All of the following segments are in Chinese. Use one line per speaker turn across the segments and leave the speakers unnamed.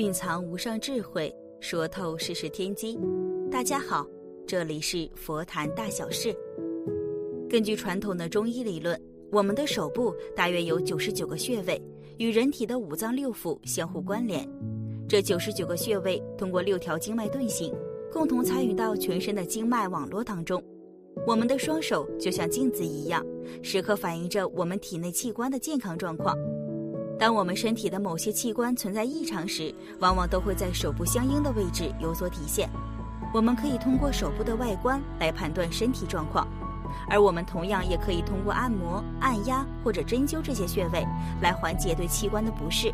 蕴藏无上智慧，说透世事天机。大家好，这里是佛谈大小事。根据传统的中医理论，我们的手部大约有九十九个穴位，与人体的五脏六腑相互关联。这九十九个穴位通过六条经脉遁形，共同参与到全身的经脉网络当中。我们的双手就像镜子一样，时刻反映着我们体内器官的健康状况。当我们身体的某些器官存在异常时，往往都会在手部相应的位置有所体现。我们可以通过手部的外观来判断身体状况，而我们同样也可以通过按摩、按压或者针灸这些穴位来缓解对器官的不适，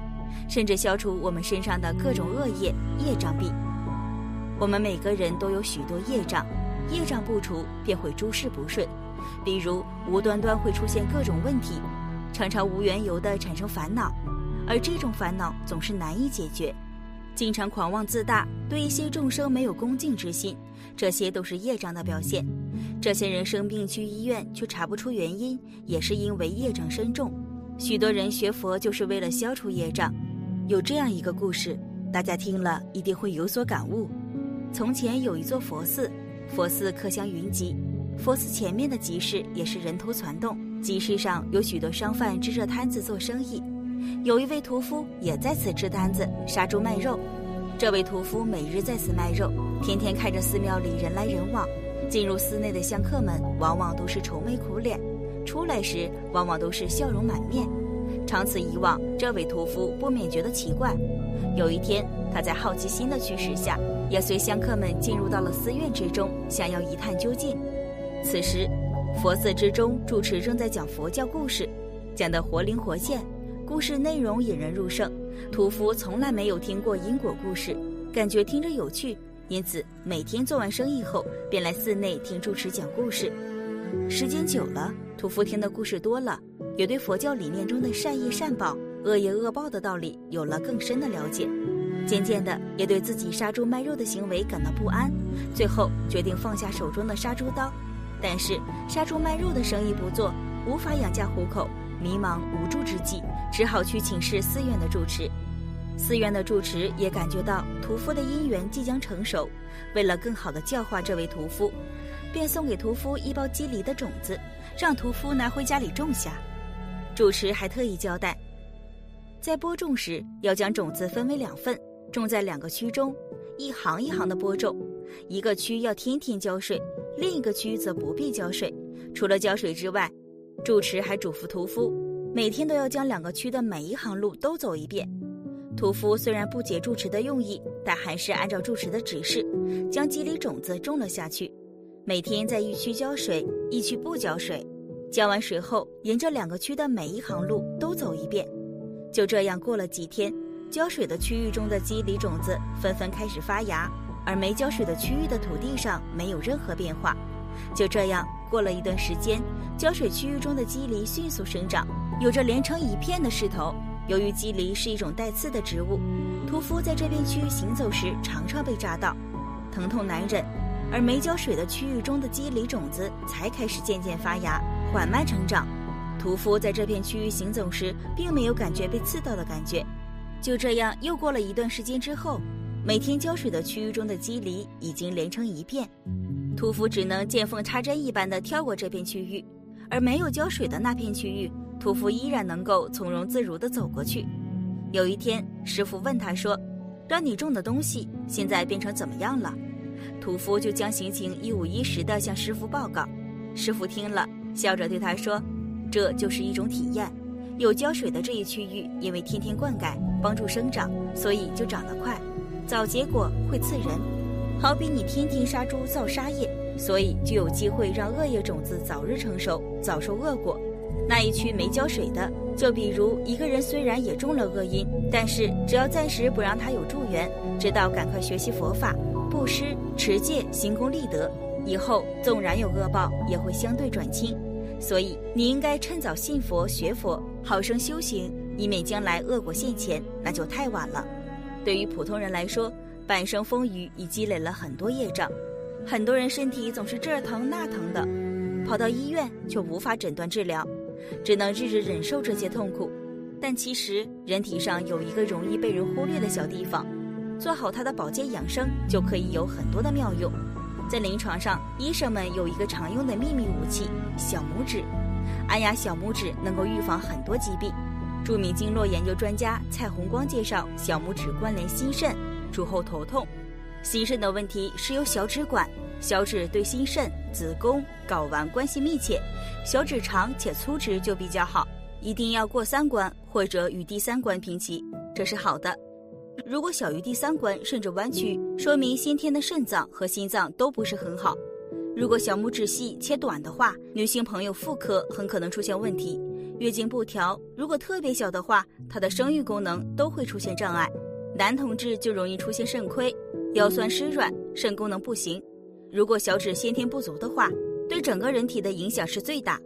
甚至消除我们身上的各种恶业业障病。我们每个人都有许多业障，业障不除便会诸事不顺，比如无端端会出现各种问题。常常无缘由的产生烦恼，而这种烦恼总是难以解决。经常狂妄自大，对一些众生没有恭敬之心，这些都是业障的表现。这些人生病去医院却查不出原因，也是因为业障深重。许多人学佛就是为了消除业障。有这样一个故事，大家听了一定会有所感悟。从前有一座佛寺，佛寺客香云集，佛寺前面的集市也是人头攒动。集市上有许多商贩支着摊子做生意，有一位屠夫也在此支摊子杀猪卖肉。这位屠夫每日在此卖肉，天天看着寺庙里人来人往。进入寺内的香客们往往都是愁眉苦脸，出来时往往都是笑容满面。长此以往，这位屠夫不免觉得奇怪。有一天，他在好奇心的驱使下，也随香客们进入到了寺院之中，想要一探究竟。此时，佛寺之中，住持正在讲佛教故事，讲得活灵活现，故事内容引人入胜。屠夫从来没有听过因果故事，感觉听着有趣，因此每天做完生意后，便来寺内听住持讲故事。时间久了，屠夫听的故事多了，也对佛教理念中的善业善报、恶业恶报的道理有了更深的了解。渐渐的，也对自己杀猪卖肉的行为感到不安，最后决定放下手中的杀猪刀。但是杀猪卖肉的生意不做，无法养家糊口，迷茫无助之际，只好去请示寺院的住持。寺院的住持也感觉到屠夫的姻缘即将成熟，为了更好的教化这位屠夫，便送给屠夫一包鸡梨的种子，让屠夫拿回家里种下。住持还特意交代，在播种时要将种子分为两份，种在两个区中，一行一行的播种，一个区要天天浇水。另一个区则不必浇水，除了浇水之外，住持还嘱咐屠夫，每天都要将两个区的每一行路都走一遍。屠夫虽然不解住持的用意，但还是按照住持的指示，将鸡梨种子种了下去。每天在一区浇水，一区不浇水。浇完水后，沿着两个区的每一行路都走一遍。就这样过了几天，浇水的区域中的鸡梨种子纷纷开始发芽。而没浇水的区域的土地上没有任何变化，就这样过了一段时间，浇水区域中的鸡梨迅速生长，有着连成一片的势头。由于鸡梨是一种带刺的植物，屠夫在这片区域行走时常常被扎到，疼痛难忍。而没浇水的区域中的鸡梨种子才开始渐渐发芽，缓慢成长。屠夫在这片区域行走时，并没有感觉被刺到的感觉。就这样又过了一段时间之后。每天浇水的区域中的肌梨已经连成一片，屠夫只能见缝插针一般的跳过这片区域，而没有浇水的那片区域，屠夫依然能够从容自如地走过去。有一天，师傅问他说：“让你种的东西现在变成怎么样了？”屠夫就将行情一五一十地向师傅报告。师傅听了，笑着对他说：“这就是一种体验。有浇水的这一区域，因为天天灌溉，帮助生长，所以就长得快。”早结果会刺人，好比你天天杀猪造杀业，所以就有机会让恶业种子早日成熟，早收恶果。那一区没浇水的，就比如一个人虽然也中了恶因，但是只要暂时不让他有助缘，直到赶快学习佛法、布施、持戒、行功立德，以后纵然有恶报，也会相对转轻。所以你应该趁早信佛、学佛，好生修行，以免将来恶果现前，那就太晚了。对于普通人来说，半生风雨已积累了很多业障，很多人身体总是这儿疼那疼的，跑到医院却无法诊断治疗。只能日日忍受这些痛苦，但其实人体上有一个容易被人忽略的小地方，做好它的保健养生就可以有很多的妙用。在临床上，医生们有一个常用的秘密武器——小拇指。按压小拇指能够预防很多疾病。著名经络研究专家蔡红光介绍，小拇指关联心肾，主后头痛。心肾的问题是由小指管。小指对心肾、子宫、睾丸关系密切，小指长且粗直就比较好，一定要过三关或者与第三关平齐，这是好的。如果小于第三关甚至弯曲，说明先天的肾脏和心脏都不是很好。如果小拇指细且短的话，女性朋友妇科很可能出现问题，月经不调；如果特别小的话，她的生育功能都会出现障碍。男同志就容易出现肾亏，腰酸湿软，肾功能不行。如果小指先天不足的话，对整个人体的影响是最大。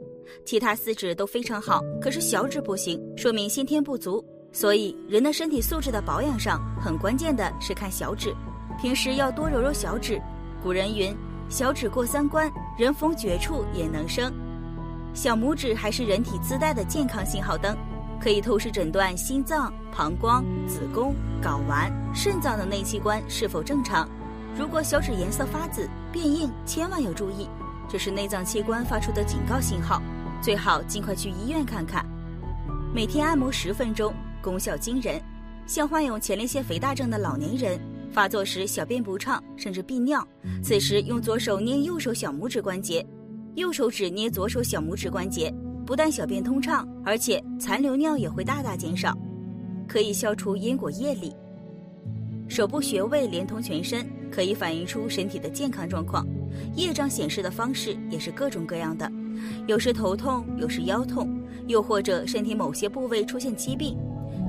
其他四指都非常好，可是小指不行，说明先天不足。所以人的身体素质的保养上，很关键的是看小指，平时要多揉揉小指。古人云：“小指过三关，人逢绝处也能生。”小拇指还是人体自带的健康信号灯，可以透视诊断心脏、膀胱、子宫、睾丸、肾脏的内器官是否正常。如果小指颜色发紫、变硬，千万要注意，这是内脏器官发出的警告信号，最好尽快去医院看看。每天按摩十分钟，功效惊人。像患有前列腺肥大症的老年人，发作时小便不畅，甚至闭尿，此时用左手捏右手小拇指关节，右手指捏左手小拇指关节，不但小便通畅，而且残留尿也会大大减少，可以消除因果业力。手部穴位连通全身，可以反映出身体的健康状况。业障显示的方式也是各种各样的，有时头痛，有时腰痛，又或者身体某些部位出现疾病。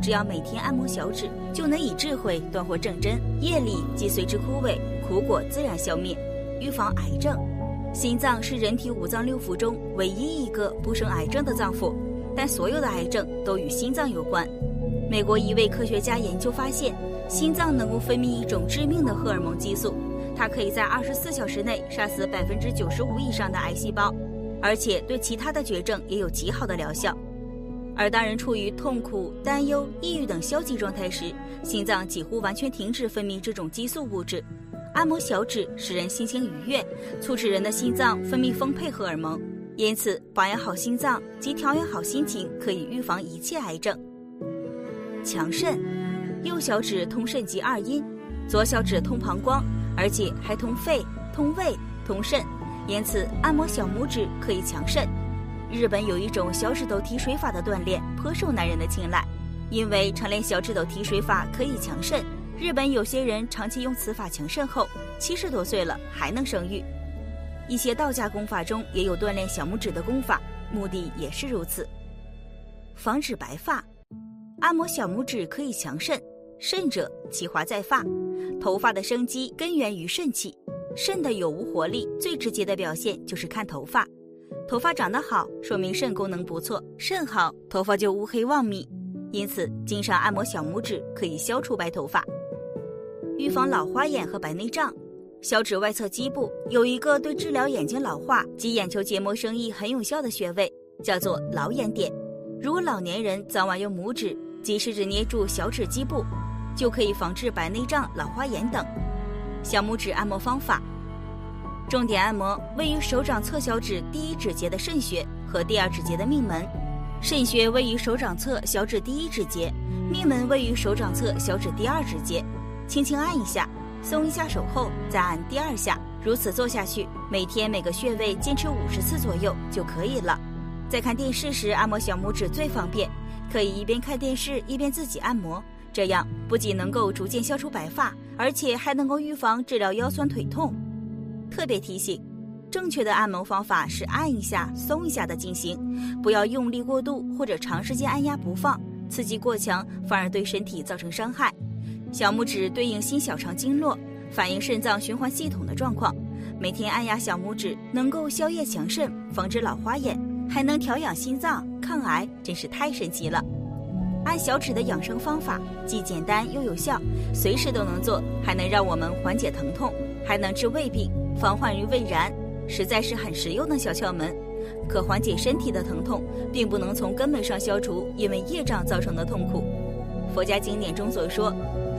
只要每天按摩小指，就能以智慧断获正真，业力即随之枯萎，苦果自然消灭。预防癌症，心脏是人体五脏六腑中唯一一个不生癌症的脏腑，但所有的癌症都与心脏有关。美国一位科学家研究发现。心脏能够分泌一种致命的荷尔蒙激素，它可以在二十四小时内杀死百分之九十五以上的癌细胞，而且对其他的绝症也有极好的疗效。而当人处于痛苦、担忧、抑郁等消极状态时，心脏几乎完全停止分泌这种激素物质。按摩小指使人心情愉悦，促使人的心脏分泌丰沛荷尔蒙，因此保养好心脏及调养好心情，可以预防一切癌症。强肾。右小指通肾及二阴，左小指通膀胱，而且还通肺、通胃、通肾，因此按摩小拇指可以强肾。日本有一种小指头提水法的锻炼颇受男人的青睐，因为常练小指头提水法可以强肾。日本有些人长期用此法强肾后，七十多岁了还能生育。一些道家功法中也有锻炼小拇指的功法，目的也是如此，防止白发。按摩小拇指可以强肾。肾者，其华在发。头发的生机根源于肾气，肾的有无活力，最直接的表现就是看头发。头发长得好，说明肾功能不错，肾好，头发就乌黑旺密。因此，经常按摩小拇指可以消除白头发，预防老花眼和白内障。小指外侧基部有一个对治疗眼睛老化及眼球结膜生意很有效的穴位，叫做老眼点。如老年人早晚用拇指及食指捏住小指基部。就可以防治白内障、老花眼等。小拇指按摩方法：重点按摩位于手掌侧小指第一指节的肾穴和第二指节的命门。肾穴位于手掌侧小指第一指节，命门位于手掌侧小指第二指节。轻轻按一下，松一下手后再按第二下，如此做下去，每天每个穴位坚持五十次左右就可以了。在看电视时按摩小拇指最方便，可以一边看电视一边自己按摩。这样不仅能够逐渐消除白发，而且还能够预防治疗腰酸腿痛。特别提醒：正确的按摩方法是按一下、松一下的进行，不要用力过度或者长时间按压不放，刺激过强反而对身体造成伤害。小拇指对应心小肠经络，反映肾脏循环系统的状况。每天按压小拇指，能够消夜强肾，防止老花眼，还能调养心脏、抗癌，真是太神奇了。按小指的养生方法既简单又有效，随时都能做，还能让我们缓解疼痛，还能治胃病，防患于未然。实在是很实用的小窍门，可缓解身体的疼痛，并不能从根本上消除因为业障造成的痛苦。佛家经典中所说：“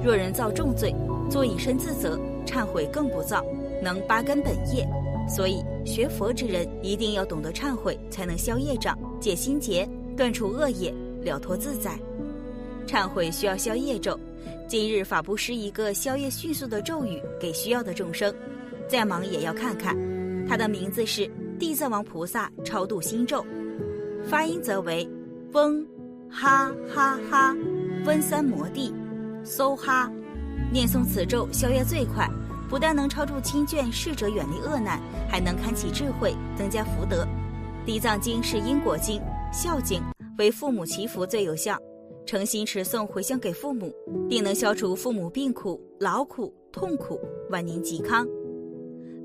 若人造重罪，作以身自责，忏悔更不造，能八根本业。”所以学佛之人一定要懂得忏悔，才能消业障、解心结、断除恶业、了脱自在。忏悔需要消业咒，今日法布施一个消业迅速的咒语给需要的众生，再忙也要看看。它的名字是地藏王菩萨超度心咒，发音则为嗡哈哈哈温三摩地梭哈。念诵此咒消业最快，不但能超度亲眷逝者远离恶难，还能开启智慧，增加福德。地藏经是因果经、孝经，为父母祈福最有效。诚心持诵回向给父母，定能消除父母病苦、劳苦、痛苦，万年吉康。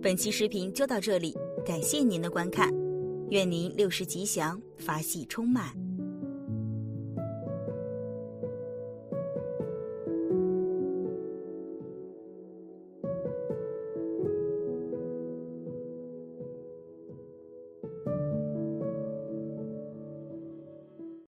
本期视频就到这里，感谢您的观看，愿您六时吉祥，法喜充满。